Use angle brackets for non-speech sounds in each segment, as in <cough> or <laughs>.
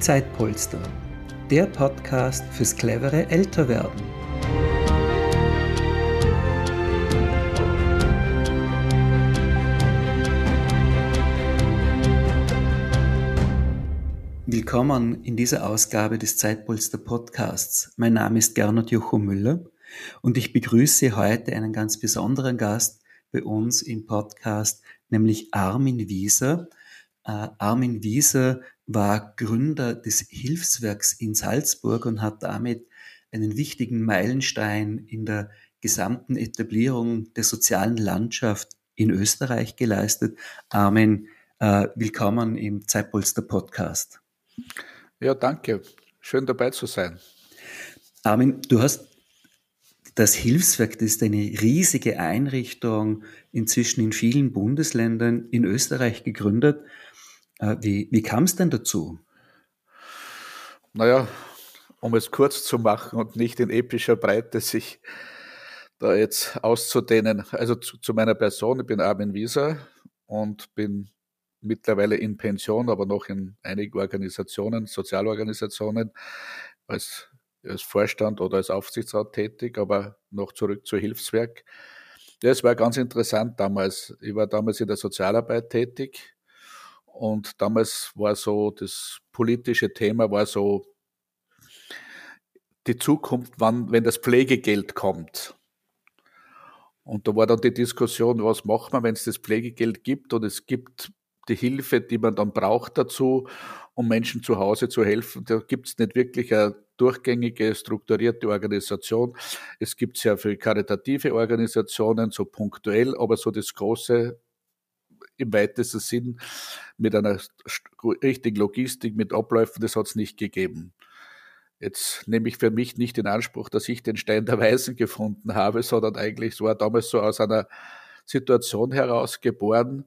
Zeitpolster, der Podcast fürs clevere Älterwerden. Willkommen in dieser Ausgabe des Zeitpolster Podcasts. Mein Name ist Gernot Jocho Müller und ich begrüße heute einen ganz besonderen Gast bei uns im Podcast, nämlich Armin Wieser. Äh, Armin Wieser war Gründer des Hilfswerks in Salzburg und hat damit einen wichtigen Meilenstein in der gesamten Etablierung der sozialen Landschaft in Österreich geleistet. Armin, äh, willkommen im Zeitpolster Podcast. Ja, danke. Schön dabei zu sein. Armin, du hast das Hilfswerk, das ist eine riesige Einrichtung, inzwischen in vielen Bundesländern in Österreich gegründet. Äh, wie, wie kam es denn dazu? Naja, um es kurz zu machen und nicht in epischer Breite sich da jetzt auszudehnen. Also zu, zu meiner Person, ich bin Armin Wieser und bin mittlerweile in Pension, aber noch in einigen Organisationen, Sozialorganisationen als, als Vorstand oder als Aufsichtsrat tätig, aber noch zurück zu Hilfswerk. Ja, es war ganz interessant damals. Ich war damals in der Sozialarbeit tätig und damals war so das politische Thema war so die Zukunft, wann, wenn das Pflegegeld kommt. Und da war dann die Diskussion, was macht man, wenn es das Pflegegeld gibt und es gibt die Hilfe, die man dann braucht dazu, um Menschen zu Hause zu helfen. Da gibt es nicht wirklich eine durchgängige, strukturierte Organisation. Es gibt sehr viele karitative Organisationen, so punktuell, aber so das große im weitesten Sinn mit einer richtigen Logistik, mit Abläufen, das hat es nicht gegeben. Jetzt nehme ich für mich nicht in Anspruch, dass ich den Stein der Weisen gefunden habe, sondern eigentlich es war damals so aus einer Situation heraus geboren,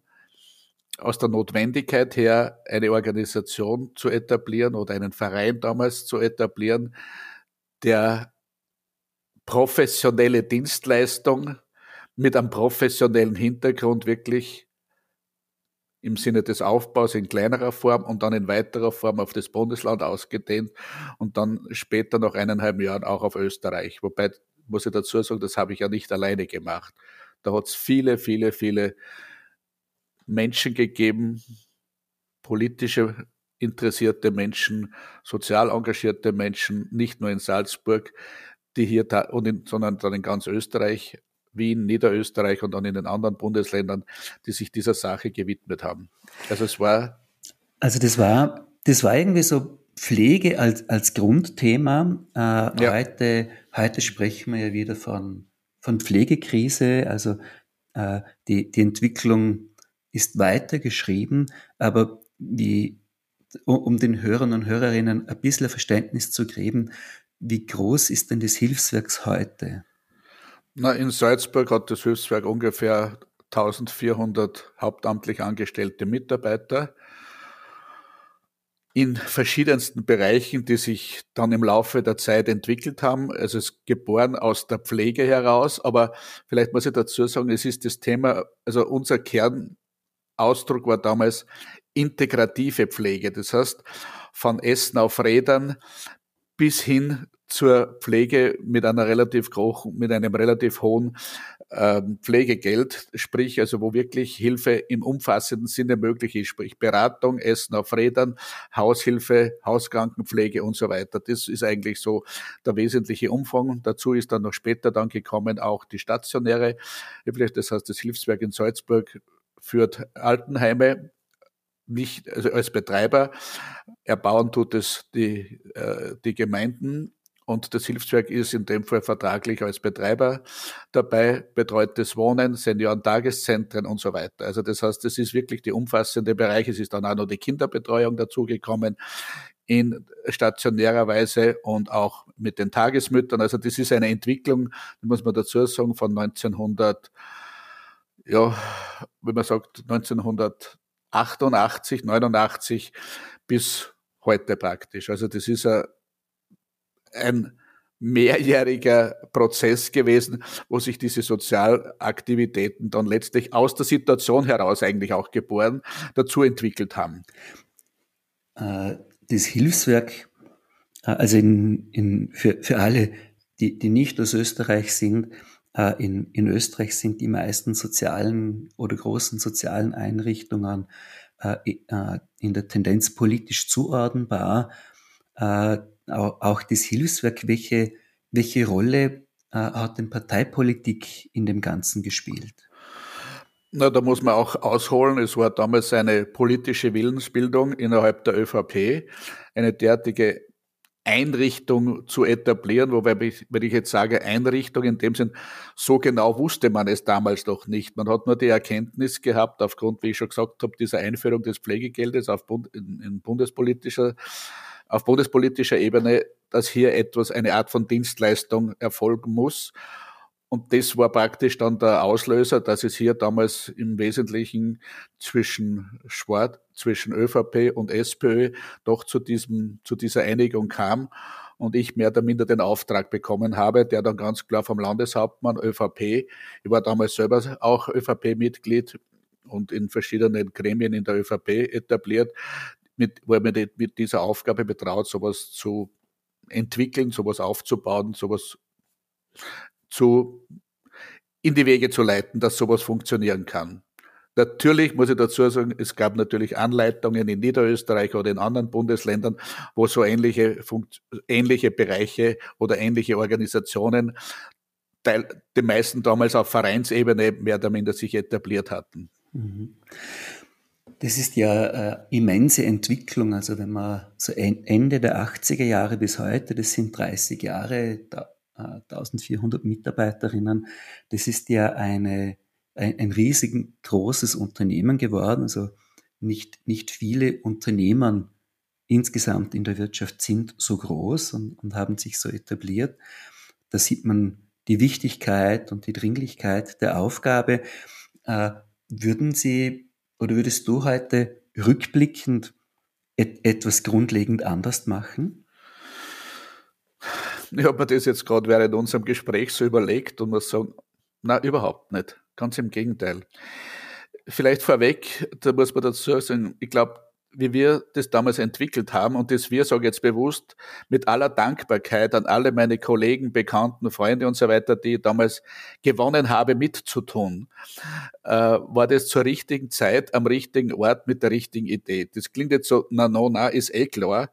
aus der Notwendigkeit her, eine Organisation zu etablieren oder einen Verein damals zu etablieren, der professionelle Dienstleistung mit einem professionellen Hintergrund wirklich im Sinne des Aufbaus in kleinerer Form und dann in weiterer Form auf das Bundesland ausgedehnt und dann später nach eineinhalb Jahren auch auf Österreich. Wobei, muss ich dazu sagen, das habe ich ja nicht alleine gemacht. Da hat es viele, viele, viele Menschen gegeben, politische interessierte Menschen, sozial engagierte Menschen, nicht nur in Salzburg, die hier, sondern dann in ganz Österreich Wien, Niederösterreich und dann in den anderen Bundesländern, die sich dieser Sache gewidmet haben. Also es war. Also das war, das war irgendwie so Pflege als, als Grundthema. Äh, ja. heute, heute sprechen wir ja wieder von, von Pflegekrise. Also äh, die, die Entwicklung ist weitergeschrieben, aber wie, um den Hörern und Hörerinnen ein bisschen Verständnis zu geben, wie groß ist denn das Hilfswerk heute? Na, in Salzburg hat das Hilfswerk ungefähr 1400 hauptamtlich angestellte Mitarbeiter in verschiedensten Bereichen, die sich dann im Laufe der Zeit entwickelt haben. Also es ist geboren aus der Pflege heraus, aber vielleicht muss ich dazu sagen, es ist das Thema, also unser Kernausdruck war damals integrative Pflege. Das heißt, von Essen auf Rädern bis hin zur Pflege mit einer relativ mit einem relativ hohen ähm, Pflegegeld, sprich also wo wirklich Hilfe im umfassenden Sinne möglich ist, sprich Beratung, Essen auf Rädern, Haushilfe, Hauskrankenpflege und so weiter. Das ist eigentlich so der wesentliche Umfang. Dazu ist dann noch später dann gekommen auch die stationäre, das heißt das Hilfswerk in Salzburg führt Altenheime nicht also als Betreiber. Erbauen tut es die, äh, die Gemeinden und das Hilfswerk ist in dem Fall vertraglich als Betreiber dabei, betreutes Wohnen, Seniorentageszentren und so weiter. Also das heißt, es ist wirklich die umfassende Bereich. Es ist dann auch noch die Kinderbetreuung dazugekommen in stationärer Weise und auch mit den Tagesmüttern. Also das ist eine Entwicklung, muss man dazu sagen, von 1900, ja, wie man sagt, 1988, 89 bis heute praktisch. Also das ist ein ein mehrjähriger Prozess gewesen, wo sich diese Sozialaktivitäten dann letztlich aus der Situation heraus eigentlich auch geboren dazu entwickelt haben. Äh, das Hilfswerk, äh, also in, in, für, für alle, die, die nicht aus Österreich sind, äh, in, in Österreich sind die meisten sozialen oder großen sozialen Einrichtungen in der Tendenz politisch zuordnenbar. Auch das Hilfswerk, welche, welche Rolle hat denn Parteipolitik in dem Ganzen gespielt? Na, da muss man auch ausholen. Es war damals eine politische Willensbildung innerhalb der ÖVP, eine derartige Einrichtung zu etablieren, wobei wenn ich jetzt sage Einrichtung in dem Sinn, so genau wusste man es damals noch nicht. Man hat nur die Erkenntnis gehabt, aufgrund, wie ich schon gesagt habe, dieser Einführung des Pflegegeldes auf Bund, in, in bundespolitischer, auf bundespolitischer Ebene, dass hier etwas, eine Art von Dienstleistung erfolgen muss. Und das war praktisch dann der Auslöser, dass es hier damals im Wesentlichen zwischen Schwarz, zwischen ÖVP und SPÖ doch zu diesem, zu dieser Einigung kam und ich mehr oder minder den Auftrag bekommen habe, der dann ganz klar vom Landeshauptmann ÖVP, ich war damals selber auch ÖVP-Mitglied und in verschiedenen Gremien in der ÖVP etabliert, mit, wo er mir mit dieser Aufgabe betraut, sowas zu entwickeln, sowas aufzubauen, sowas zu, in die Wege zu leiten, dass sowas funktionieren kann. Natürlich muss ich dazu sagen, es gab natürlich Anleitungen in Niederösterreich oder in anderen Bundesländern, wo so ähnliche, ähnliche Bereiche oder ähnliche Organisationen, die meisten damals auf Vereinsebene mehr oder minder sich etabliert hatten. Mhm. Das ist ja äh, immense Entwicklung. Also wenn man so Ende der 80er Jahre bis heute, das sind 30 Jahre, da 1400 Mitarbeiterinnen. Das ist ja eine, ein, ein riesig großes Unternehmen geworden. Also nicht, nicht viele Unternehmen insgesamt in der Wirtschaft sind so groß und, und haben sich so etabliert. Da sieht man die Wichtigkeit und die Dringlichkeit der Aufgabe. Äh, würden Sie oder würdest du heute rückblickend et etwas grundlegend anders machen? Ich habe mir das jetzt gerade während unserem Gespräch so überlegt und muss sagen, na überhaupt nicht. Ganz im Gegenteil. Vielleicht vorweg, da muss man dazu sagen, ich glaube, wie wir das damals entwickelt haben und das wir, sage jetzt bewusst, mit aller Dankbarkeit an alle meine Kollegen, Bekannten, Freunde und so weiter, die ich damals gewonnen habe, mitzutun, äh, war das zur richtigen Zeit, am richtigen Ort, mit der richtigen Idee. Das klingt jetzt so, na, no, na, ist eh klar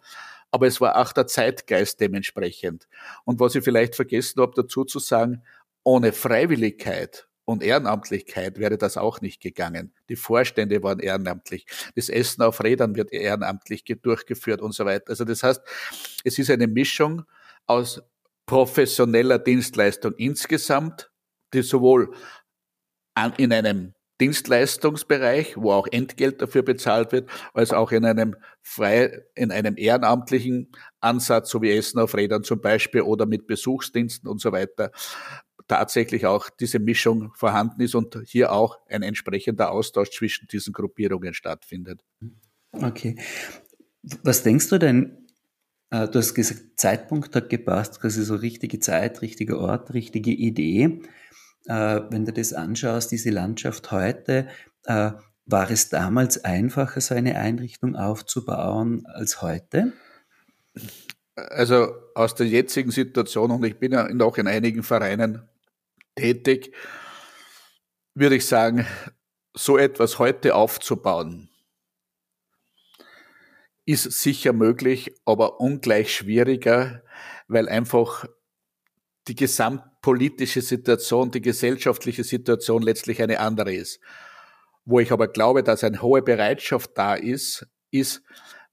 aber es war auch der Zeitgeist dementsprechend. Und was ich vielleicht vergessen habe dazu zu sagen, ohne Freiwilligkeit und Ehrenamtlichkeit wäre das auch nicht gegangen. Die Vorstände waren ehrenamtlich. Das Essen auf Rädern wird ehrenamtlich durchgeführt und so weiter. Also das heißt, es ist eine Mischung aus professioneller Dienstleistung insgesamt, die sowohl in einem Dienstleistungsbereich, wo auch Entgelt dafür bezahlt wird, als auch in einem frei, in einem ehrenamtlichen Ansatz, so wie Essen auf Rädern zum Beispiel oder mit Besuchsdiensten und so weiter, tatsächlich auch diese Mischung vorhanden ist und hier auch ein entsprechender Austausch zwischen diesen Gruppierungen stattfindet. Okay. Was denkst du denn, äh, du hast gesagt, Zeitpunkt hat gepasst, quasi so richtige Zeit, richtiger Ort, richtige Idee äh, wenn du das anschaust, diese Landschaft heute, äh, war es damals einfacher, so eine Einrichtung aufzubauen als heute? Also aus der jetzigen Situation, und ich bin ja noch in einigen Vereinen tätig, würde ich sagen, so etwas heute aufzubauen, ist sicher möglich, aber ungleich schwieriger, weil einfach die gesamtpolitische Situation, die gesellschaftliche Situation letztlich eine andere ist. Wo ich aber glaube, dass eine hohe Bereitschaft da ist, ist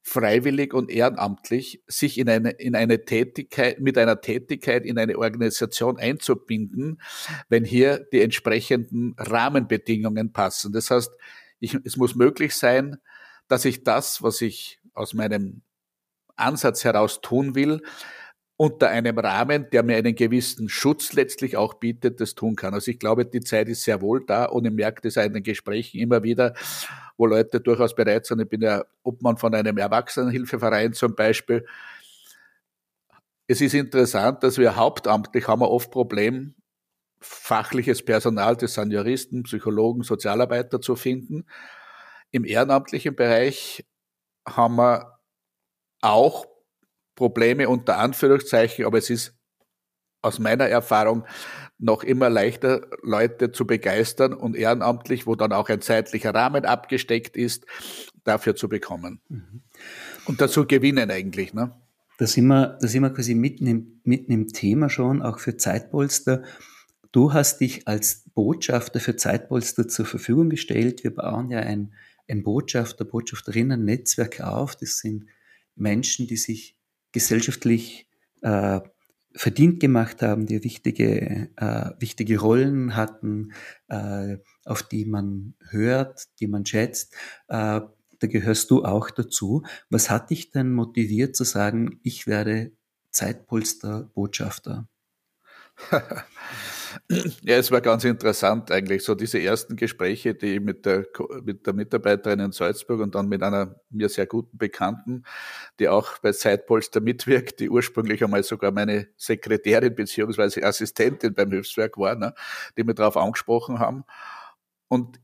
freiwillig und ehrenamtlich sich in eine, in eine Tätigkeit, mit einer Tätigkeit in eine Organisation einzubinden, wenn hier die entsprechenden Rahmenbedingungen passen. Das heißt, ich, es muss möglich sein, dass ich das, was ich aus meinem Ansatz heraus tun will, unter einem Rahmen, der mir einen gewissen Schutz letztlich auch bietet, das tun kann. Also ich glaube, die Zeit ist sehr wohl da und ich merke das auch in den Gesprächen immer wieder, wo Leute durchaus bereit sind. Ich bin ja Obmann von einem Erwachsenenhilfeverein zum Beispiel. Es ist interessant, dass wir hauptamtlich haben wir oft Problem, fachliches Personal, das sind Juristen, Psychologen, Sozialarbeiter zu finden. Im ehrenamtlichen Bereich haben wir auch Probleme unter Anführungszeichen, aber es ist aus meiner Erfahrung noch immer leichter, Leute zu begeistern und ehrenamtlich, wo dann auch ein zeitlicher Rahmen abgesteckt ist, dafür zu bekommen. Mhm. Und dazu gewinnen eigentlich. Ne? Da sind wir, da sind wir quasi mitten im, mitten im Thema schon, auch für Zeitpolster. Du hast dich als Botschafter für Zeitpolster zur Verfügung gestellt. Wir bauen ja ein, ein Botschafter, Botschafterinnen-Netzwerk auf. Das sind Menschen, die sich gesellschaftlich äh, verdient gemacht haben, die wichtige, äh, wichtige Rollen hatten, äh, auf die man hört, die man schätzt. Äh, da gehörst du auch dazu. Was hat dich denn motiviert zu sagen, ich werde Zeitpolster-Botschafter? <laughs> Ja, es war ganz interessant eigentlich, so diese ersten Gespräche, die ich mit der, mit der Mitarbeiterin in Salzburg und dann mit einer mir sehr guten Bekannten, die auch bei Zeitpolster mitwirkt, die ursprünglich einmal sogar meine Sekretärin beziehungsweise Assistentin beim Hilfswerk war, ne, die mir darauf angesprochen haben. Und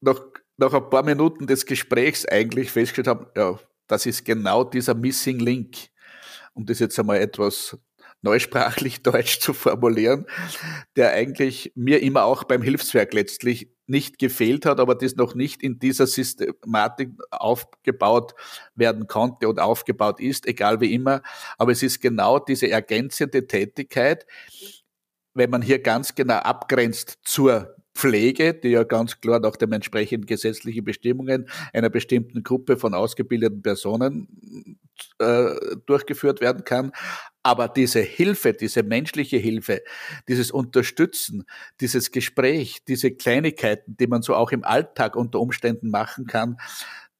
nach, nach ein paar Minuten des Gesprächs eigentlich festgestellt haben, ja, das ist genau dieser Missing Link. Um das jetzt einmal etwas neusprachlich <laughs> Deutsch zu formulieren, der eigentlich mir immer auch beim Hilfswerk letztlich nicht gefehlt hat, aber das noch nicht in dieser Systematik aufgebaut werden konnte und aufgebaut ist, egal wie immer. Aber es ist genau diese ergänzende Tätigkeit, wenn man hier ganz genau abgrenzt zur Pflege, die ja ganz klar nach den entsprechenden gesetzlichen Bestimmungen einer bestimmten Gruppe von ausgebildeten Personen äh, durchgeführt werden kann. Aber diese Hilfe, diese menschliche Hilfe, dieses Unterstützen, dieses Gespräch, diese Kleinigkeiten, die man so auch im Alltag unter Umständen machen kann,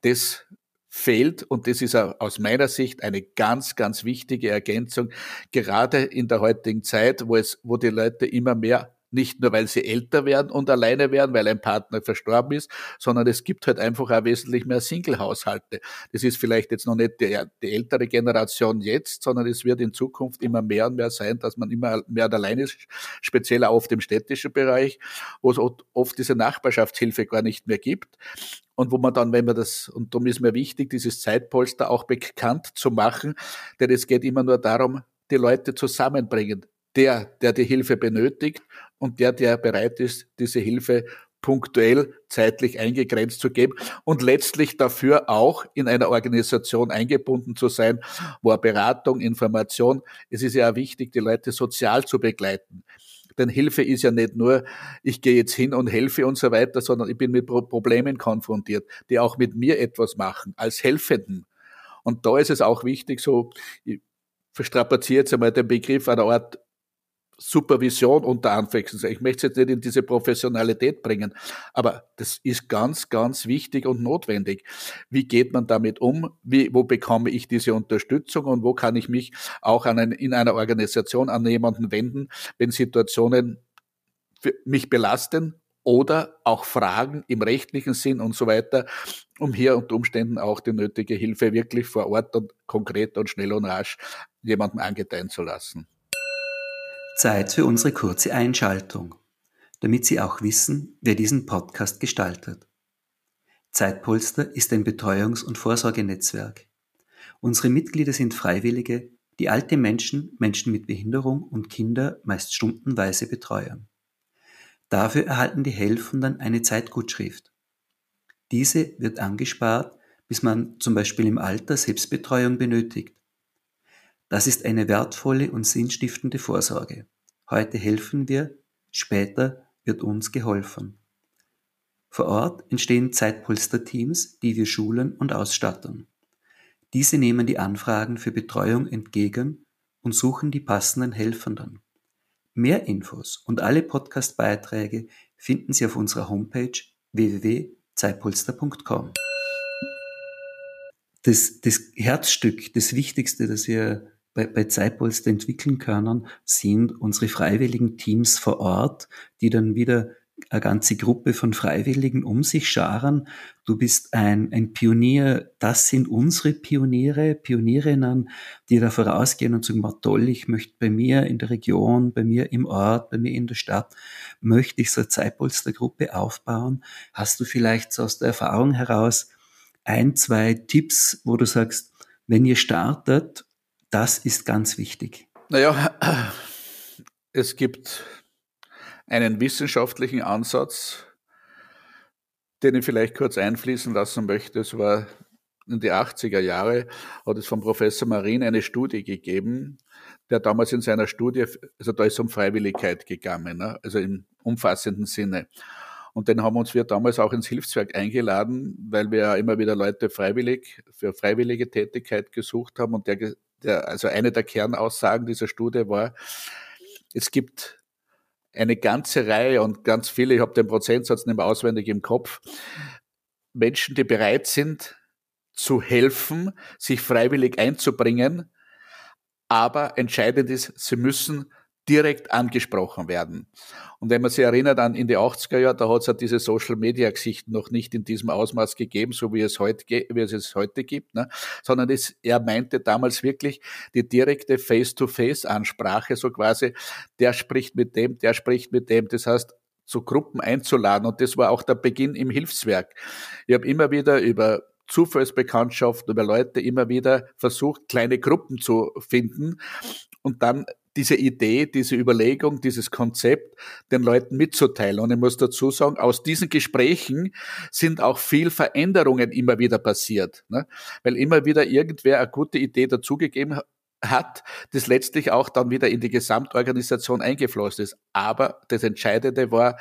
das fehlt. Und das ist aus meiner Sicht eine ganz, ganz wichtige Ergänzung, gerade in der heutigen Zeit, wo es, wo die Leute immer mehr nicht nur, weil sie älter werden und alleine werden, weil ein Partner verstorben ist, sondern es gibt halt einfach auch wesentlich mehr Single-Haushalte. Das ist vielleicht jetzt noch nicht die, die, ältere Generation jetzt, sondern es wird in Zukunft immer mehr und mehr sein, dass man immer mehr alleine ist, speziell auf dem städtischen Bereich, wo es oft diese Nachbarschaftshilfe gar nicht mehr gibt. Und wo man dann, wenn man das, und darum ist mir wichtig, dieses Zeitpolster auch bekannt zu machen, denn es geht immer nur darum, die Leute zusammenbringen der, der die Hilfe benötigt und der, der bereit ist, diese Hilfe punktuell zeitlich eingegrenzt zu geben und letztlich dafür auch in einer Organisation eingebunden zu sein, wo Beratung, Information, es ist ja wichtig, die Leute sozial zu begleiten. Denn Hilfe ist ja nicht nur, ich gehe jetzt hin und helfe und so weiter, sondern ich bin mit Problemen konfrontiert, die auch mit mir etwas machen, als Helfenden. Und da ist es auch wichtig, so, ich verstrapaziere jetzt einmal den Begriff einer Art Supervision unter Anführungszeichen. Ich möchte es jetzt nicht in diese Professionalität bringen, aber das ist ganz, ganz wichtig und notwendig. Wie geht man damit um? Wie, wo bekomme ich diese Unterstützung und wo kann ich mich auch an ein, in einer Organisation an jemanden wenden, wenn Situationen mich belasten oder auch Fragen im rechtlichen Sinn und so weiter, um hier unter Umständen auch die nötige Hilfe wirklich vor Ort und konkret und schnell und rasch jemandem angedeihen zu lassen. Zeit für unsere kurze Einschaltung, damit Sie auch wissen, wer diesen Podcast gestaltet. Zeitpolster ist ein Betreuungs- und Vorsorgenetzwerk. Unsere Mitglieder sind Freiwillige, die alte Menschen, Menschen mit Behinderung und Kinder meist stundenweise betreuen. Dafür erhalten die Helfenden eine Zeitgutschrift. Diese wird angespart, bis man zum Beispiel im Alter Selbstbetreuung benötigt das ist eine wertvolle und sinnstiftende Vorsorge. Heute helfen wir, später wird uns geholfen. Vor Ort entstehen Zeitpolster-Teams, die wir schulen und ausstatten. Diese nehmen die Anfragen für Betreuung entgegen und suchen die passenden Helfenden. Mehr Infos und alle Podcast-Beiträge finden Sie auf unserer Homepage www.zeitpolster.com. Das, das Herzstück, das Wichtigste, das wir bei, bei Zeitpolster entwickeln können, sind unsere freiwilligen Teams vor Ort, die dann wieder eine ganze Gruppe von Freiwilligen um sich scharen. Du bist ein, ein Pionier. Das sind unsere Pioniere, Pionierinnen, die da vorausgehen und sagen, toll, ich möchte bei mir in der Region, bei mir im Ort, bei mir in der Stadt, möchte ich so eine Zeitpolstergruppe aufbauen. Hast du vielleicht so aus der Erfahrung heraus ein, zwei Tipps, wo du sagst, wenn ihr startet, das ist ganz wichtig. Naja, <clears throat> es gibt einen wissenschaftlichen Ansatz, den ich vielleicht kurz einfließen lassen möchte. Es war in die 80er Jahre, hat es von Professor Marin eine Studie gegeben, der damals in seiner Studie, also da ist um Freiwilligkeit gegangen, ne? also im umfassenden Sinne. Und den haben uns wir damals auch ins Hilfswerk eingeladen, weil wir ja immer wieder Leute freiwillig für freiwillige Tätigkeit gesucht haben. Und der, der, also eine der Kernaussagen dieser Studie war, es gibt eine ganze Reihe und ganz viele, ich habe den Prozentsatz nicht mehr auswendig im Kopf, Menschen, die bereit sind, zu helfen, sich freiwillig einzubringen, aber entscheidend ist, sie müssen direkt angesprochen werden. Und wenn man sich erinnert an in die 80er Jahre, da hat es ja diese Social Media Geschichten noch nicht in diesem Ausmaß gegeben, so wie es heute, wie es, es heute gibt, ne? sondern es, er meinte damals wirklich die direkte Face-to-Face-Ansprache, so quasi, der spricht mit dem, der spricht mit dem. Das heißt, zu Gruppen einzuladen. Und das war auch der Beginn im Hilfswerk. Ich habe immer wieder über Zufallsbekanntschaften, über Leute immer wieder versucht, kleine Gruppen zu finden und dann diese Idee, diese Überlegung, dieses Konzept den Leuten mitzuteilen. Und ich muss dazu sagen, aus diesen Gesprächen sind auch viel Veränderungen immer wieder passiert, ne? weil immer wieder irgendwer eine gute Idee dazugegeben hat, das letztlich auch dann wieder in die Gesamtorganisation eingeflossen ist. Aber das Entscheidende war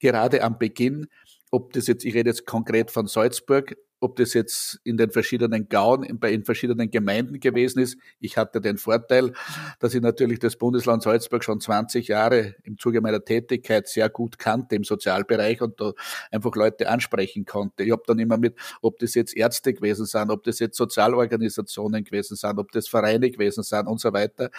gerade am Beginn, ob das jetzt, ich rede jetzt konkret von Salzburg, ob das jetzt in den verschiedenen Gauen, in, in verschiedenen Gemeinden gewesen ist. Ich hatte den Vorteil, dass ich natürlich das Bundesland Salzburg schon 20 Jahre im Zuge meiner Tätigkeit sehr gut kannte im Sozialbereich und da einfach Leute ansprechen konnte. Ich habe dann immer mit, ob das jetzt Ärzte gewesen sind, ob das jetzt Sozialorganisationen gewesen sind, ob das Vereine gewesen sind und so weiter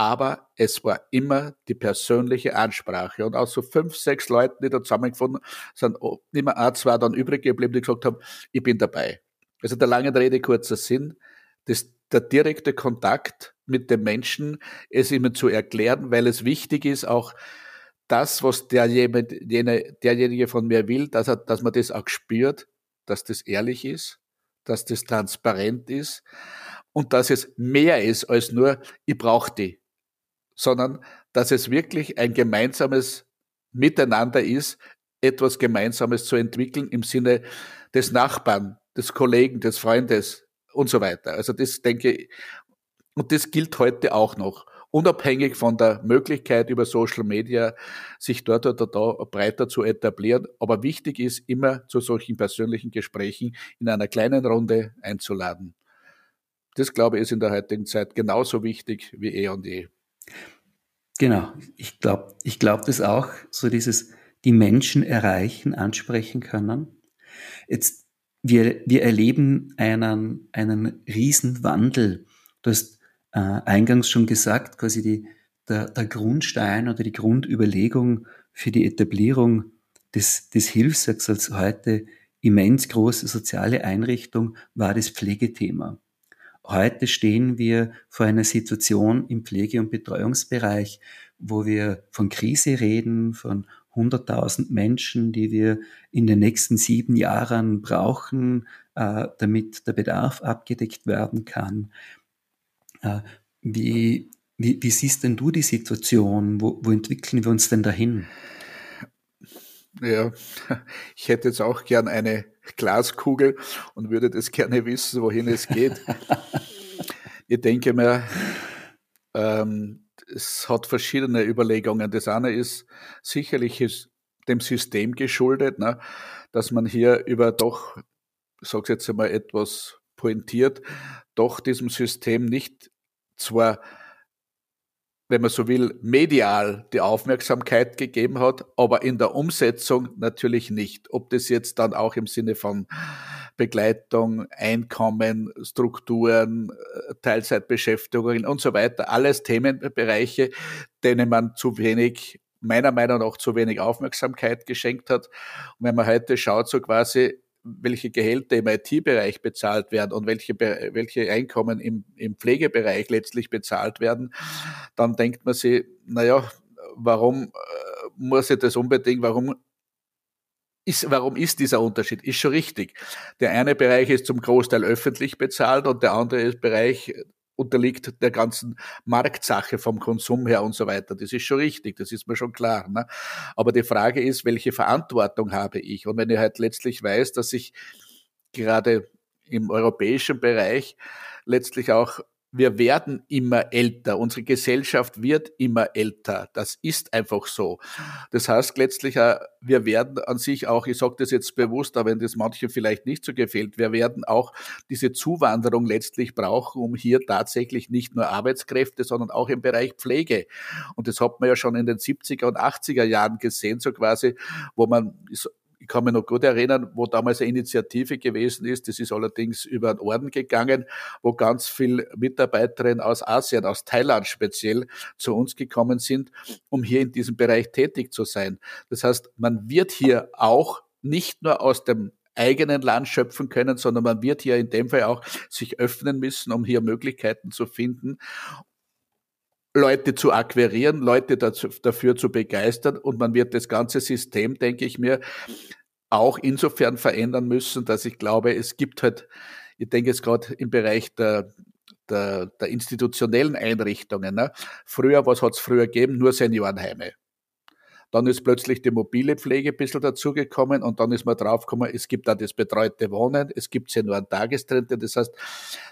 aber es war immer die persönliche Ansprache. Und aus so fünf, sechs Leuten, die da zusammengefunden sind, immer ein, zwei dann übrig geblieben, die gesagt haben, ich bin dabei. Also der lange Rede, kurzer Sinn, das, der direkte Kontakt mit dem Menschen, es ihm zu erklären, weil es wichtig ist, auch das, was derjenige, derjenige von mir will, dass, er, dass man das auch spürt, dass das ehrlich ist, dass das transparent ist und dass es mehr ist als nur, ich brauche die sondern dass es wirklich ein gemeinsames Miteinander ist, etwas Gemeinsames zu entwickeln im Sinne des Nachbarn, des Kollegen, des Freundes und so weiter. Also das denke ich, und das gilt heute auch noch, unabhängig von der Möglichkeit über Social Media sich dort oder da breiter zu etablieren. Aber wichtig ist, immer zu solchen persönlichen Gesprächen in einer kleinen Runde einzuladen. Das, glaube ich, ist in der heutigen Zeit genauso wichtig wie eh und je. Genau, ich glaube ich glaub das auch, so dieses die Menschen erreichen, ansprechen können. Jetzt, wir, wir erleben einen, einen riesen Wandel. Du hast äh, eingangs schon gesagt, quasi die, der, der Grundstein oder die Grundüberlegung für die Etablierung des, des Hilfswerks als heute immens große soziale Einrichtung war das Pflegethema. Heute stehen wir vor einer Situation im Pflege- und Betreuungsbereich, wo wir von Krise reden, von 100.000 Menschen, die wir in den nächsten sieben Jahren brauchen, äh, damit der Bedarf abgedeckt werden kann. Äh, wie, wie, wie, siehst denn du die Situation? Wo, wo entwickeln wir uns denn dahin? Ja, <laughs> ich hätte jetzt auch gern eine Glaskugel und würde das gerne wissen, wohin es geht. <laughs> ich denke mir, ähm, es hat verschiedene Überlegungen. Das eine ist sicherlich ist dem System geschuldet, ne, dass man hier über doch, ich sage jetzt einmal etwas pointiert, doch diesem System nicht zwar wenn man so will, medial die Aufmerksamkeit gegeben hat, aber in der Umsetzung natürlich nicht. Ob das jetzt dann auch im Sinne von Begleitung, Einkommen, Strukturen, äh, Teilzeitbeschäftigungen und so weiter, alles Themenbereiche, denen man zu wenig, meiner Meinung nach zu wenig Aufmerksamkeit geschenkt hat. Und wenn man heute schaut, so quasi, welche Gehälter im IT-Bereich bezahlt werden und welche, welche Einkommen im, im Pflegebereich letztlich bezahlt werden, dann denkt man sich, naja, warum äh, muss ich das unbedingt, warum ist, warum ist dieser Unterschied? Ist schon richtig. Der eine Bereich ist zum Großteil öffentlich bezahlt und der andere Bereich unterliegt der ganzen Marktsache vom Konsum her und so weiter. Das ist schon richtig, das ist mir schon klar. Ne? Aber die Frage ist, welche Verantwortung habe ich? Und wenn ich halt letztlich weiß, dass ich gerade im europäischen Bereich letztlich auch wir werden immer älter. Unsere Gesellschaft wird immer älter. Das ist einfach so. Das heißt letztlich, wir werden an sich auch, ich sage das jetzt bewusst, aber wenn das manchen vielleicht nicht so gefällt, wir werden auch diese Zuwanderung letztlich brauchen, um hier tatsächlich nicht nur Arbeitskräfte, sondern auch im Bereich Pflege. Und das hat man ja schon in den 70er und 80er Jahren gesehen, so quasi, wo man ich kann mich noch gut erinnern, wo damals eine Initiative gewesen ist. Das ist allerdings über einen Orden gegangen, wo ganz viele Mitarbeiterinnen aus Asien, aus Thailand speziell, zu uns gekommen sind, um hier in diesem Bereich tätig zu sein. Das heißt, man wird hier auch nicht nur aus dem eigenen Land schöpfen können, sondern man wird hier in dem Fall auch sich öffnen müssen, um hier Möglichkeiten zu finden. Leute zu akquirieren, Leute dazu, dafür zu begeistern und man wird das ganze System, denke ich mir, auch insofern verändern müssen, dass ich glaube, es gibt halt, ich denke jetzt gerade im Bereich der, der, der institutionellen Einrichtungen. Ne? Früher, was hat es früher gegeben? Nur Seniorenheime. Dann ist plötzlich die mobile Pflege ein bisschen dazugekommen und dann ist man draufgekommen, es gibt da das betreute Wohnen, es gibt Senioren-Tagestrente. Das heißt,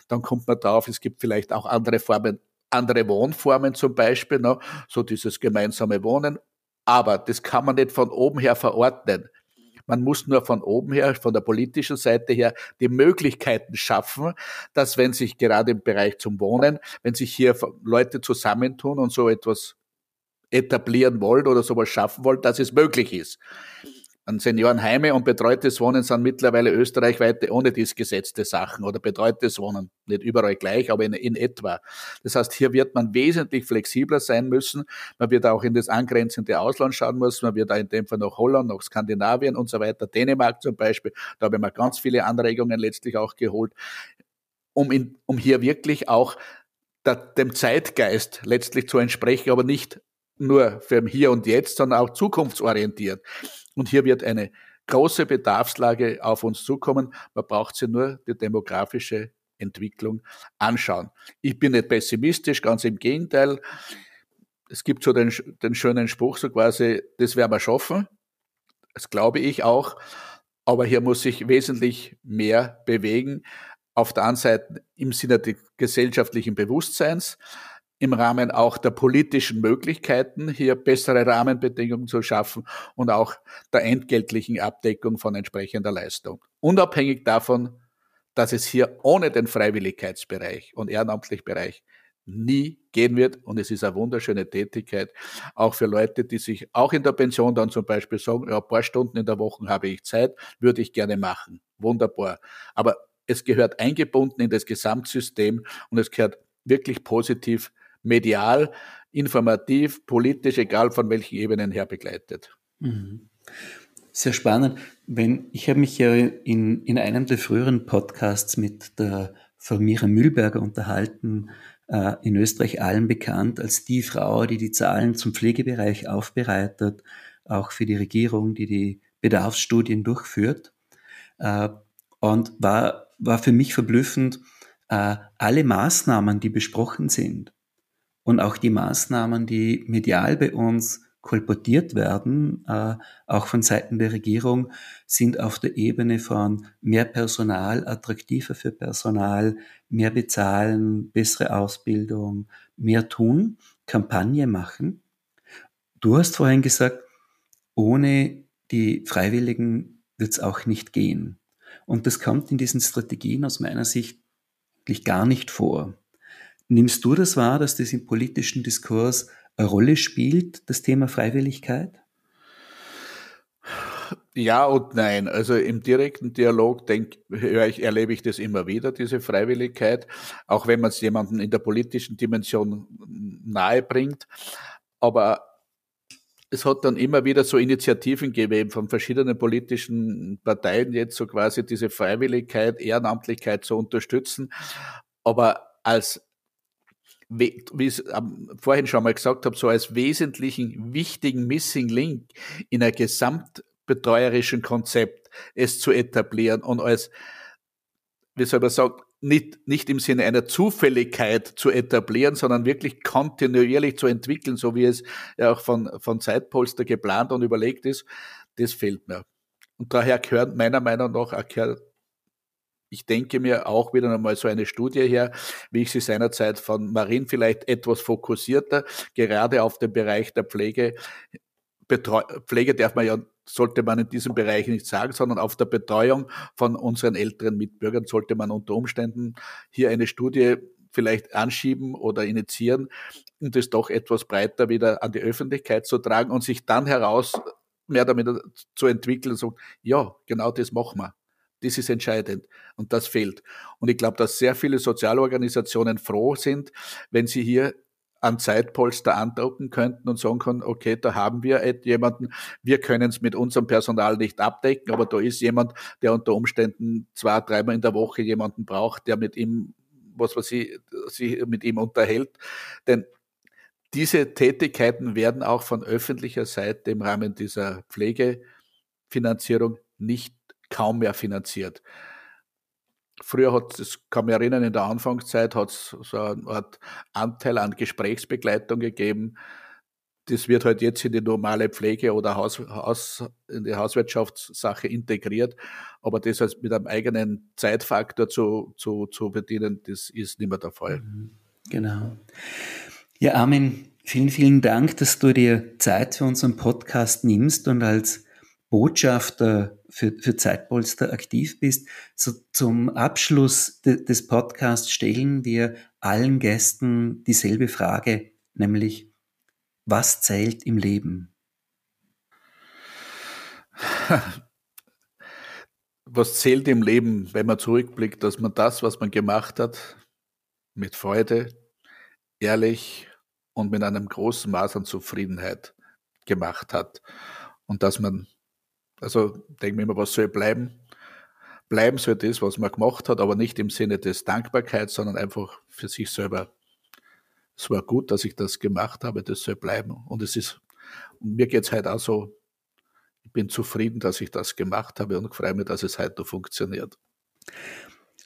dann kommt man drauf, es gibt vielleicht auch andere Formen andere Wohnformen zum Beispiel, ne? so dieses gemeinsame Wohnen. Aber das kann man nicht von oben her verordnen. Man muss nur von oben her, von der politischen Seite her, die Möglichkeiten schaffen, dass wenn sich gerade im Bereich zum Wohnen, wenn sich hier Leute zusammentun und so etwas etablieren wollen oder sowas schaffen wollen, dass es möglich ist an Seniorenheime und betreutes Wohnen sind mittlerweile österreichweite ohne dies gesetzte Sachen oder betreutes Wohnen. Nicht überall gleich, aber in, in etwa. Das heißt, hier wird man wesentlich flexibler sein müssen. Man wird auch in das angrenzende Ausland schauen müssen. Man wird auch in dem Fall nach Holland, nach Skandinavien und so weiter, Dänemark zum Beispiel. Da habe ich mir ganz viele Anregungen letztlich auch geholt, um, in, um hier wirklich auch dem Zeitgeist letztlich zu entsprechen, aber nicht nur für Hier und Jetzt, sondern auch zukunftsorientiert. Und hier wird eine große Bedarfslage auf uns zukommen. Man braucht sie nur die demografische Entwicklung anschauen. Ich bin nicht pessimistisch, ganz im Gegenteil. Es gibt so den, den schönen Spruch, so quasi, das werden wir schaffen. Das glaube ich auch. Aber hier muss sich wesentlich mehr bewegen. Auf der einen Seite im Sinne des gesellschaftlichen Bewusstseins, im Rahmen auch der politischen Möglichkeiten, hier bessere Rahmenbedingungen zu schaffen und auch der entgeltlichen Abdeckung von entsprechender Leistung. Unabhängig davon, dass es hier ohne den Freiwilligkeitsbereich und ehrenamtlichen Bereich nie gehen wird. Und es ist eine wunderschöne Tätigkeit, auch für Leute, die sich auch in der Pension dann zum Beispiel sagen, ja, ein paar Stunden in der Woche habe ich Zeit, würde ich gerne machen. Wunderbar. Aber es gehört eingebunden in das Gesamtsystem und es gehört wirklich positiv medial, informativ, politisch, egal von welchen Ebenen her begleitet. Mhm. Sehr spannend. Wenn, ich habe mich ja in, in einem der früheren Podcasts mit der Frau Mira Mühlberger unterhalten, äh, in Österreich allen bekannt als die Frau, die die Zahlen zum Pflegebereich aufbereitet, auch für die Regierung, die die Bedarfsstudien durchführt. Äh, und war, war für mich verblüffend, äh, alle Maßnahmen, die besprochen sind, und auch die Maßnahmen, die medial bei uns kolportiert werden, äh, auch von Seiten der Regierung, sind auf der Ebene von mehr Personal, attraktiver für Personal, mehr bezahlen, bessere Ausbildung, mehr tun, Kampagne machen. Du hast vorhin gesagt, ohne die Freiwilligen wird es auch nicht gehen. Und das kommt in diesen Strategien aus meiner Sicht gar nicht vor. Nimmst du das wahr, dass das im politischen Diskurs eine Rolle spielt, das Thema Freiwilligkeit? Ja und nein. Also im direkten Dialog denk, ich, erlebe ich das immer wieder, diese Freiwilligkeit, auch wenn man es jemandem in der politischen Dimension nahe bringt. Aber es hat dann immer wieder so Initiativen gegeben von verschiedenen politischen Parteien, jetzt so quasi diese Freiwilligkeit, Ehrenamtlichkeit zu unterstützen. Aber als wie ich es vorhin schon mal gesagt habe, so als wesentlichen, wichtigen Missing Link in einer Gesamt betreuerischen Konzept, es zu etablieren und als, wie soll man sagen, nicht, nicht im Sinne einer Zufälligkeit zu etablieren, sondern wirklich kontinuierlich zu entwickeln, so wie es ja auch von, von Zeitpolster geplant und überlegt ist, das fehlt mir. Und daher gehört meiner Meinung nach auch ich denke mir auch wieder einmal so eine Studie her, wie ich sie seinerzeit von Marin vielleicht etwas fokussierter, gerade auf den Bereich der Pflege, Betreu Pflege darf man ja, sollte man in diesem Bereich nicht sagen, sondern auf der Betreuung von unseren älteren Mitbürgern sollte man unter Umständen hier eine Studie vielleicht anschieben oder initiieren und das doch etwas breiter wieder an die Öffentlichkeit zu tragen und sich dann heraus mehr damit zu entwickeln und sagen, ja, genau das machen wir. Das ist entscheidend und das fehlt. Und ich glaube, dass sehr viele Sozialorganisationen froh sind, wenn sie hier an Zeitpolster andocken könnten und sagen können, okay, da haben wir jemanden, wir können es mit unserem Personal nicht abdecken, aber da ist jemand, der unter Umständen zwei, dreimal in der Woche jemanden braucht, der mit ihm, was weiß ich, sich mit ihm unterhält. Denn diese Tätigkeiten werden auch von öffentlicher Seite im Rahmen dieser Pflegefinanzierung nicht kaum mehr finanziert. Früher hat es, kann mich erinnern, in der Anfangszeit hat es so eine Art Anteil an Gesprächsbegleitung gegeben. Das wird halt jetzt in die normale Pflege oder Haus, Haus, in die Hauswirtschaftssache integriert. Aber das als mit einem eigenen Zeitfaktor zu, zu, zu bedienen, das ist nicht mehr der Fall. Mhm. Genau. Ja, Armin, vielen, vielen Dank, dass du dir Zeit für unseren Podcast nimmst und als Botschafter für, für Zeitpolster aktiv bist. So zum Abschluss de, des Podcasts stellen wir allen Gästen dieselbe Frage, nämlich, was zählt im Leben? <laughs> Was zählt im Leben, wenn man zurückblickt, dass man das, was man gemacht hat, mit Freude, ehrlich und mit einem großen Maß an Zufriedenheit gemacht hat. Und dass man also denke mir immer, was soll bleiben? Bleiben soll das, was man gemacht hat, aber nicht im Sinne des Dankbarkeit, sondern einfach für sich selber. Es war gut, dass ich das gemacht habe, das soll bleiben. Und es ist, und mir geht's halt auch so, ich bin zufrieden, dass ich das gemacht habe und freue mich, dass es heute funktioniert.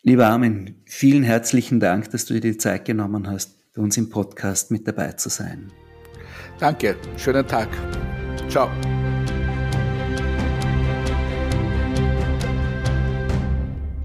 Lieber Armin, vielen herzlichen Dank, dass du dir die Zeit genommen hast, bei uns im Podcast mit dabei zu sein. Danke, schönen Tag. Ciao.